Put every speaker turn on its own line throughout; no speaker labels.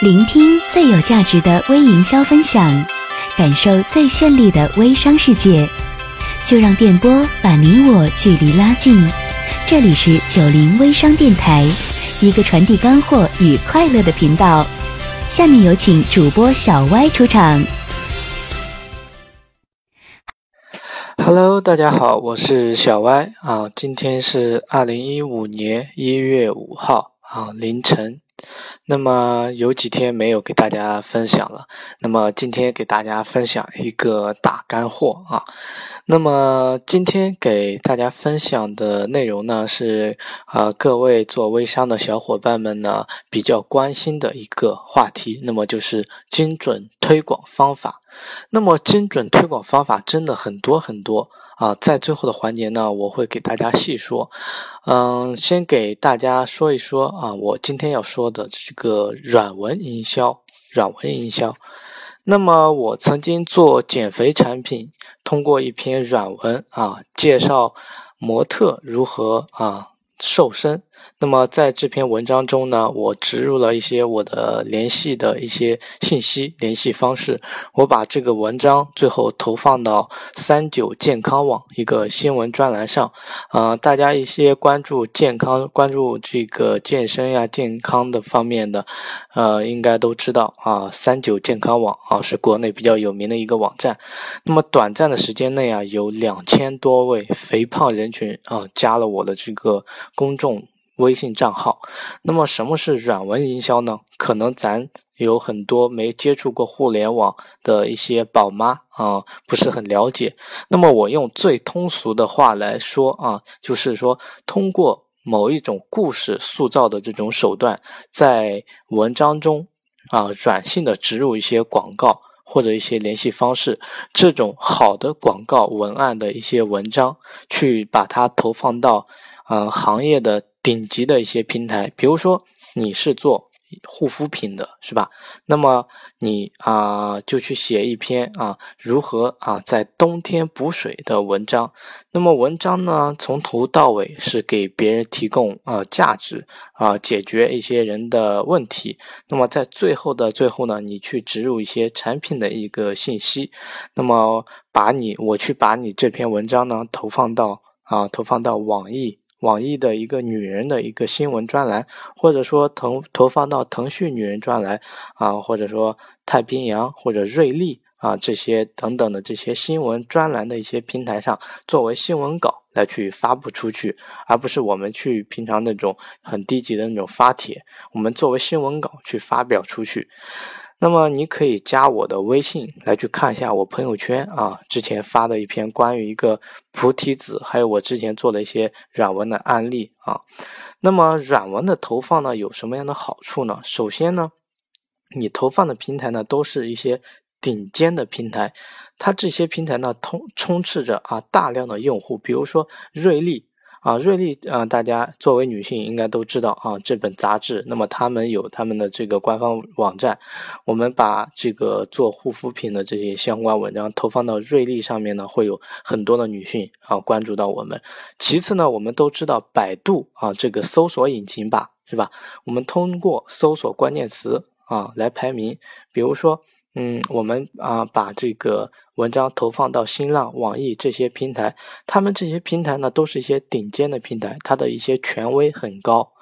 聆听最有价值的微营销分享，感受最绚丽的微商世界，就让电波把你我距离拉近。这里是九零微商电台，一个传递干货与快乐的频道。下面有请主播小歪出场。
Hello，大家好，我是小歪啊，今天是二零一五年一月五号啊凌晨。那么有几天没有给大家分享了，那么今天给大家分享一个大干货啊。那么今天给大家分享的内容呢，是呃各位做微商的小伙伴们呢比较关心的一个话题，那么就是精准推广方法。那么精准推广方法真的很多很多。啊，在最后的环节呢，我会给大家细说。嗯，先给大家说一说啊，我今天要说的这个软文营销，软文营销。那么我曾经做减肥产品，通过一篇软文啊，介绍模特如何啊瘦身。那么在这篇文章中呢，我植入了一些我的联系的一些信息、联系方式。我把这个文章最后投放到三九健康网一个新闻专栏上。呃，大家一些关注健康、关注这个健身呀、健康的方面的，呃，应该都知道啊。三九健康网啊，是国内比较有名的一个网站。那么短暂的时间内啊，有两千多位肥胖人群啊，加了我的这个公众。微信账号，那么什么是软文营销呢？可能咱有很多没接触过互联网的一些宝妈啊，不是很了解。那么我用最通俗的话来说啊，就是说通过某一种故事塑造的这种手段，在文章中啊软性的植入一些广告或者一些联系方式，这种好的广告文案的一些文章，去把它投放到嗯行业的。顶级的一些平台，比如说你是做护肤品的，是吧？那么你啊就去写一篇啊如何啊在冬天补水的文章。那么文章呢从头到尾是给别人提供啊价值啊解决一些人的问题。那么在最后的最后呢，你去植入一些产品的一个信息。那么把你我去把你这篇文章呢投放到啊投放到网易。网易的一个女人的一个新闻专栏，或者说投投放到腾讯女人专栏啊，或者说太平洋或者瑞丽啊这些等等的这些新闻专栏的一些平台上，作为新闻稿来去发布出去，而不是我们去平常那种很低级的那种发帖，我们作为新闻稿去发表出去。那么你可以加我的微信来去看一下我朋友圈啊，之前发的一篇关于一个菩提子，还有我之前做的一些软文的案例啊。那么软文的投放呢，有什么样的好处呢？首先呢，你投放的平台呢，都是一些顶尖的平台，它这些平台呢，通充斥着啊大量的用户，比如说瑞丽。啊，瑞丽啊，大家作为女性应该都知道啊，这本杂志。那么他们有他们的这个官方网站，我们把这个做护肤品的这些相关文章投放到瑞丽上面呢，会有很多的女性啊关注到我们。其次呢，我们都知道百度啊这个搜索引擎吧，是吧？我们通过搜索关键词啊来排名，比如说。嗯，我们啊把这个文章投放到新浪、网易这些平台，他们这些平台呢都是一些顶尖的平台，它的一些权威很高。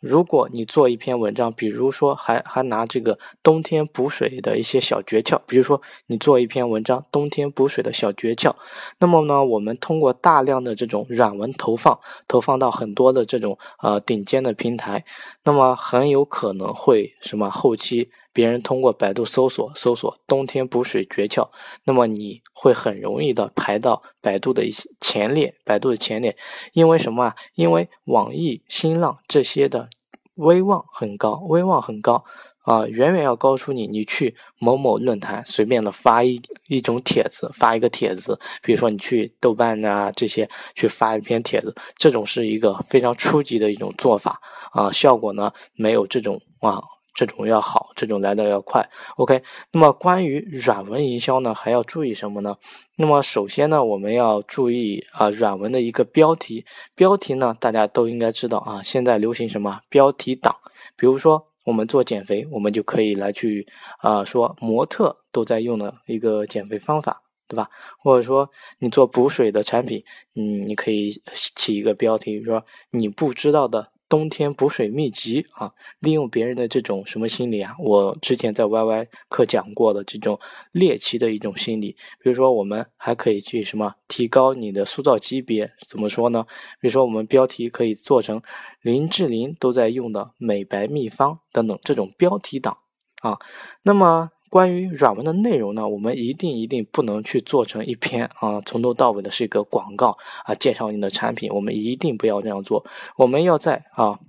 如果你做一篇文章，比如说还还拿这个冬天补水的一些小诀窍，比如说你做一篇文章冬天补水的小诀窍，那么呢，我们通过大量的这种软文投放，投放到很多的这种呃顶尖的平台，那么很有可能会什么后期。别人通过百度搜索搜索冬天补水诀窍，那么你会很容易的排到百度的一些前列，百度的前列，因为什么啊？因为网易、新浪这些的威望很高，威望很高啊，远远要高出你。你去某某论坛随便的发一一种帖子，发一个帖子，比如说你去豆瓣啊这些去发一篇帖子，这种是一个非常初级的一种做法啊，效果呢没有这种啊。这种要好，这种来的要快。OK，那么关于软文营销呢，还要注意什么呢？那么首先呢，我们要注意啊，软文的一个标题。标题呢，大家都应该知道啊，现在流行什么标题党？比如说我们做减肥，我们就可以来去啊说模特都在用的一个减肥方法，对吧？或者说你做补水的产品，嗯，你可以起一个标题，比如说你不知道的。冬天补水秘籍啊，利用别人的这种什么心理啊？我之前在 YY 课讲过的这种猎奇的一种心理。比如说，我们还可以去什么提高你的塑造级别？怎么说呢？比如说，我们标题可以做成林志玲都在用的美白秘方等等这种标题党啊。那么。关于软文的内容呢，我们一定一定不能去做成一篇啊，从头到尾的是一个广告啊，介绍你的产品，我们一定不要这样做。我们要在啊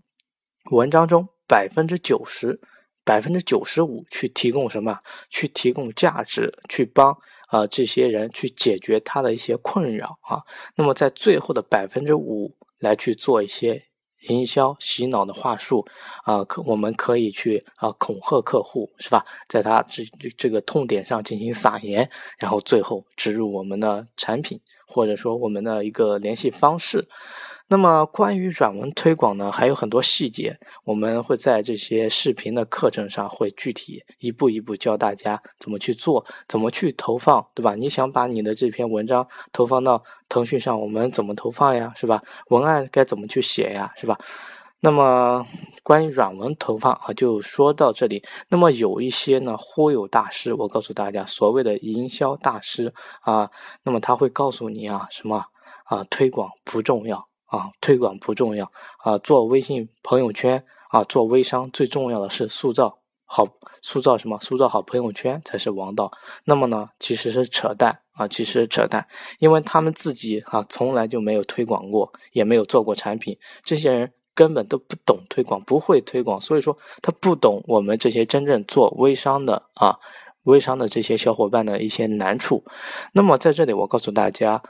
文章中百分之九十、百分之九十五去提供什么？去提供价值，去帮啊这些人去解决他的一些困扰啊。那么在最后的百分之五来去做一些。营销洗脑的话术啊，可我们可以去啊恐吓客户，是吧？在他这这个痛点上进行撒盐，然后最后植入我们的产品，或者说我们的一个联系方式。那么关于软文推广呢，还有很多细节，我们会在这些视频的课程上会具体一步一步教大家怎么去做，怎么去投放，对吧？你想把你的这篇文章投放到腾讯上，我们怎么投放呀，是吧？文案该怎么去写呀，是吧？那么关于软文投放啊，就说到这里。那么有一些呢忽悠大师，我告诉大家，所谓的营销大师啊，那么他会告诉你啊，什么啊，推广不重要。啊，推广不重要啊，做微信朋友圈啊，做微商最重要的是塑造好，塑造什么？塑造好朋友圈才是王道。那么呢，其实是扯淡啊，其实扯淡，因为他们自己啊，从来就没有推广过，也没有做过产品，这些人根本都不懂推广，不会推广，所以说他不懂我们这些真正做微商的啊，微商的这些小伙伴的一些难处。那么在这里，我告诉大家，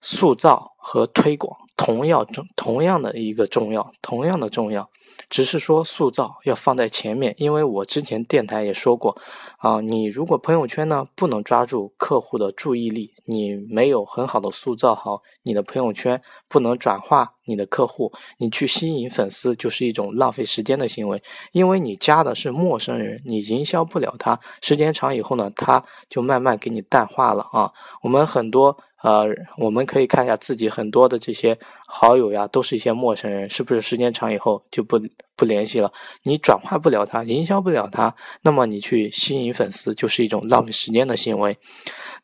塑造和推广。同样重，同样的一个重要，同样的重要，只是说塑造要放在前面。因为我之前电台也说过，啊，你如果朋友圈呢不能抓住客户的注意力，你没有很好的塑造好你的朋友圈，不能转化你的客户，你去吸引粉丝就是一种浪费时间的行为。因为你加的是陌生人，你营销不了他，时间长以后呢，他就慢慢给你淡化了啊。我们很多。呃，我们可以看一下自己很多的这些好友呀，都是一些陌生人，是不是时间长以后就不不联系了？你转化不了他，营销不了他，那么你去吸引粉丝就是一种浪费时间的行为。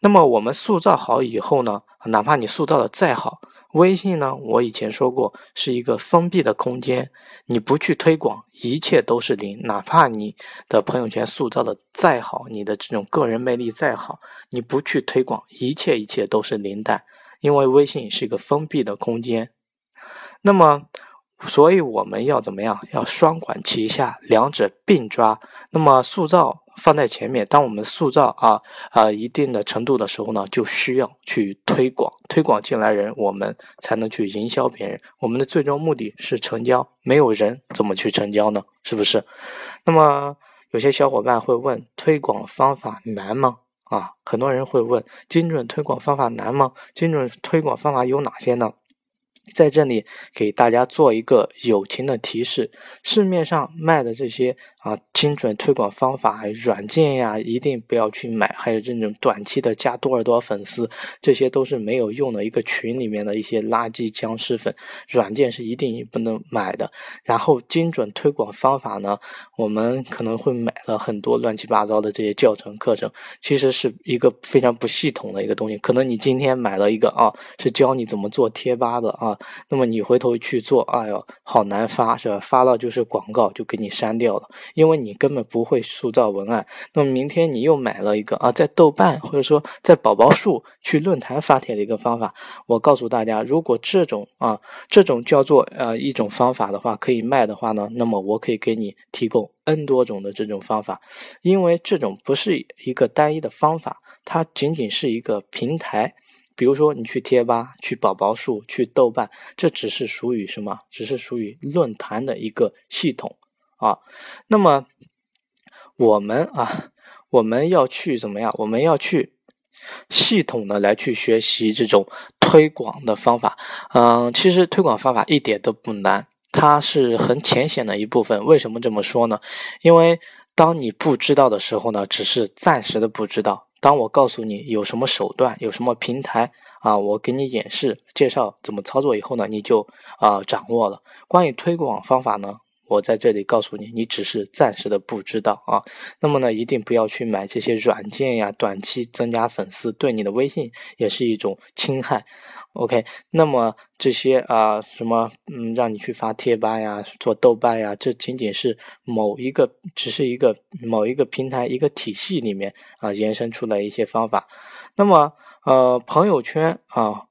那么我们塑造好以后呢，哪怕你塑造的再好。微信呢？我以前说过，是一个封闭的空间，你不去推广，一切都是零。哪怕你的朋友圈塑造的再好，你的这种个人魅力再好，你不去推广，一切一切都是零蛋。因为微信是一个封闭的空间。那么，所以我们要怎么样？要双管齐下，两者并抓。那么塑造。放在前面，当我们塑造啊啊一定的程度的时候呢，就需要去推广，推广进来人，我们才能去营销别人。我们的最终目的是成交，没有人怎么去成交呢？是不是？那么有些小伙伴会问，推广方法难吗？啊，很多人会问，精准推广方法难吗？精准推广方法有哪些呢？在这里给大家做一个友情的提示：市面上卖的这些啊精准推广方法软件呀，一定不要去买。还有这种短期的加多少多少粉丝，这些都是没有用的。一个群里面的一些垃圾僵尸粉，软件是一定不能买的。然后精准推广方法呢，我们可能会买了很多乱七八糟的这些教程课程，其实是一个非常不系统的一个东西。可能你今天买了一个啊，是教你怎么做贴吧的啊。那么你回头去做，哎呦，好难发，是吧？发了就是广告，就给你删掉了，因为你根本不会塑造文案。那么明天你又买了一个啊，在豆瓣或者说在宝宝树去论坛发帖的一个方法，我告诉大家，如果这种啊，这种叫做呃一种方法的话，可以卖的话呢，那么我可以给你提供 N 多种的这种方法，因为这种不是一个单一的方法，它仅仅是一个平台。比如说，你去贴吧、去宝宝树、去豆瓣，这只是属于什么？只是属于论坛的一个系统啊。那么，我们啊，我们要去怎么样？我们要去系统的来去学习这种推广的方法。嗯，其实推广方法一点都不难。它是很浅显的一部分。为什么这么说呢？因为当你不知道的时候呢，只是暂时的不知道。当我告诉你有什么手段，有什么平台啊，我给你演示介绍怎么操作以后呢，你就啊掌握了。关于推广方法呢？我在这里告诉你，你只是暂时的不知道啊。那么呢，一定不要去买这些软件呀，短期增加粉丝，对你的微信也是一种侵害。OK，那么这些啊，什么嗯，让你去发贴吧呀，做豆瓣呀，这仅仅是某一个，只是一个某一个平台一个体系里面啊延伸出来一些方法。那么呃，朋友圈啊。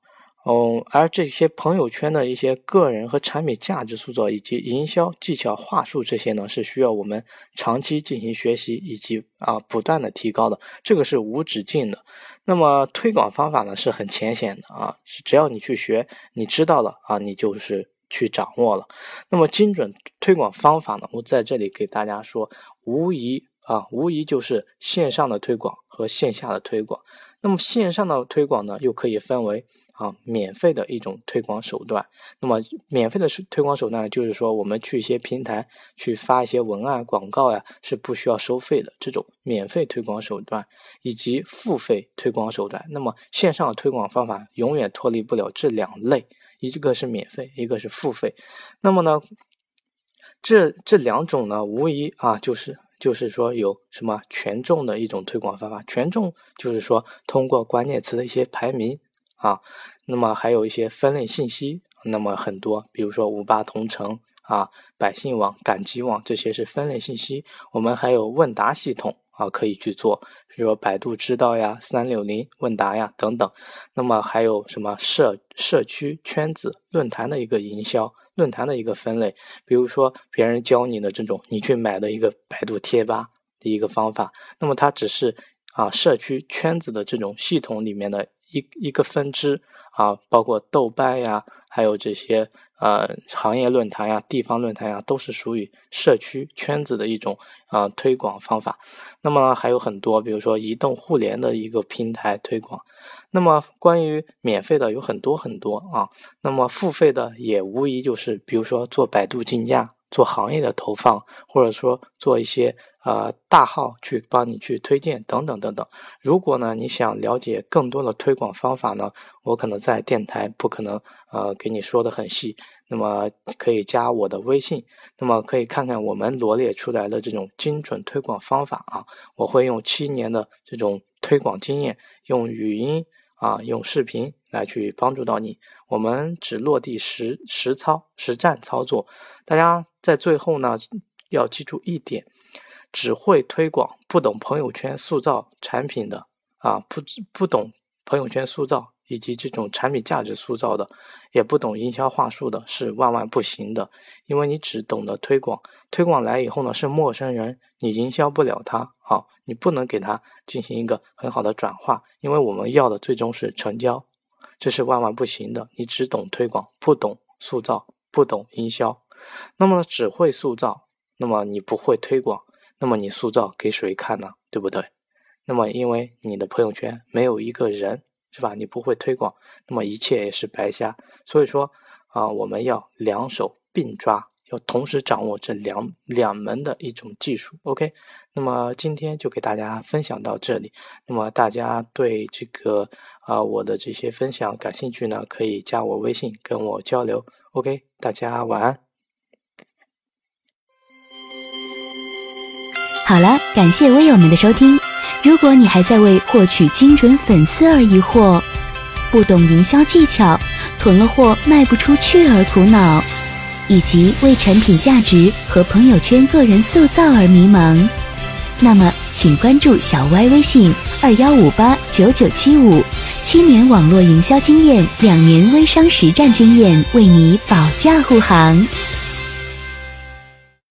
嗯，而这些朋友圈的一些个人和产品价值塑造，以及营销技巧话术这些呢，是需要我们长期进行学习以及啊不断的提高的，这个是无止境的。那么推广方法呢是很浅显的啊，只要你去学，你知道了啊，你就是去掌握了。那么精准推广方法呢，我在这里给大家说，无疑啊，无疑就是线上的推广和线下的推广。那么线上的推广呢，又可以分为。啊，免费的一种推广手段。那么，免费的推广手段就是说，我们去一些平台去发一些文案广告呀，是不需要收费的这种免费推广手段，以及付费推广手段。那么，线上推广方法永远脱离不了这两类，一个是免费，一个是付费。那么呢，这这两种呢，无疑啊，就是就是说有什么权重的一种推广方法。权重就是说，通过关键词的一些排名。啊，那么还有一些分类信息，那么很多，比如说五八同城啊、百姓网、赶集网这些是分类信息。我们还有问答系统啊，可以去做，比如说百度知道呀、三六零问答呀等等。那么还有什么社社区圈子论坛的一个营销，论坛的一个分类，比如说别人教你的这种，你去买的一个百度贴吧的一个方法，那么它只是啊社区圈子的这种系统里面的。一一个分支啊，包括豆瓣呀，还有这些呃行业论坛呀、地方论坛呀，都是属于社区圈子的一种啊推广方法。那么还有很多，比如说移动互联的一个平台推广。那么关于免费的有很多很多啊，那么付费的也无疑就是，比如说做百度竞价。做行业的投放，或者说做一些呃大号去帮你去推荐等等等等。如果呢你想了解更多的推广方法呢，我可能在电台不可能呃给你说的很细。那么可以加我的微信，那么可以看看我们罗列出来的这种精准推广方法啊。我会用七年的这种推广经验，用语音啊，用视频来去帮助到你。我们只落地实实操实战操作，大家。在最后呢，要记住一点：只会推广不懂朋友圈塑造产品的啊，不不懂朋友圈塑造以及这种产品价值塑造的，也不懂营销话术的，是万万不行的。因为你只懂得推广，推广来以后呢是陌生人，你营销不了他啊，你不能给他进行一个很好的转化。因为我们要的最终是成交，这是万万不行的。你只懂推广，不懂塑造，不懂营销。那么只会塑造，那么你不会推广，那么你塑造给谁看呢？对不对？那么因为你的朋友圈没有一个人，是吧？你不会推广，那么一切也是白瞎。所以说啊，我们要两手并抓，要同时掌握这两两门的一种技术。OK，那么今天就给大家分享到这里。那么大家对这个啊我的这些分享感兴趣呢，可以加我微信跟我交流。OK，大家晚安。
好了，感谢微友们的收听。如果你还在为获取精准粉丝而疑惑，不懂营销技巧，囤了货卖不出去而苦恼，以及为产品价值和朋友圈个人塑造而迷茫，那么请关注小歪微信二幺五八九九七五，七年网络营销经验，两年微商实战经验，为你保驾护航。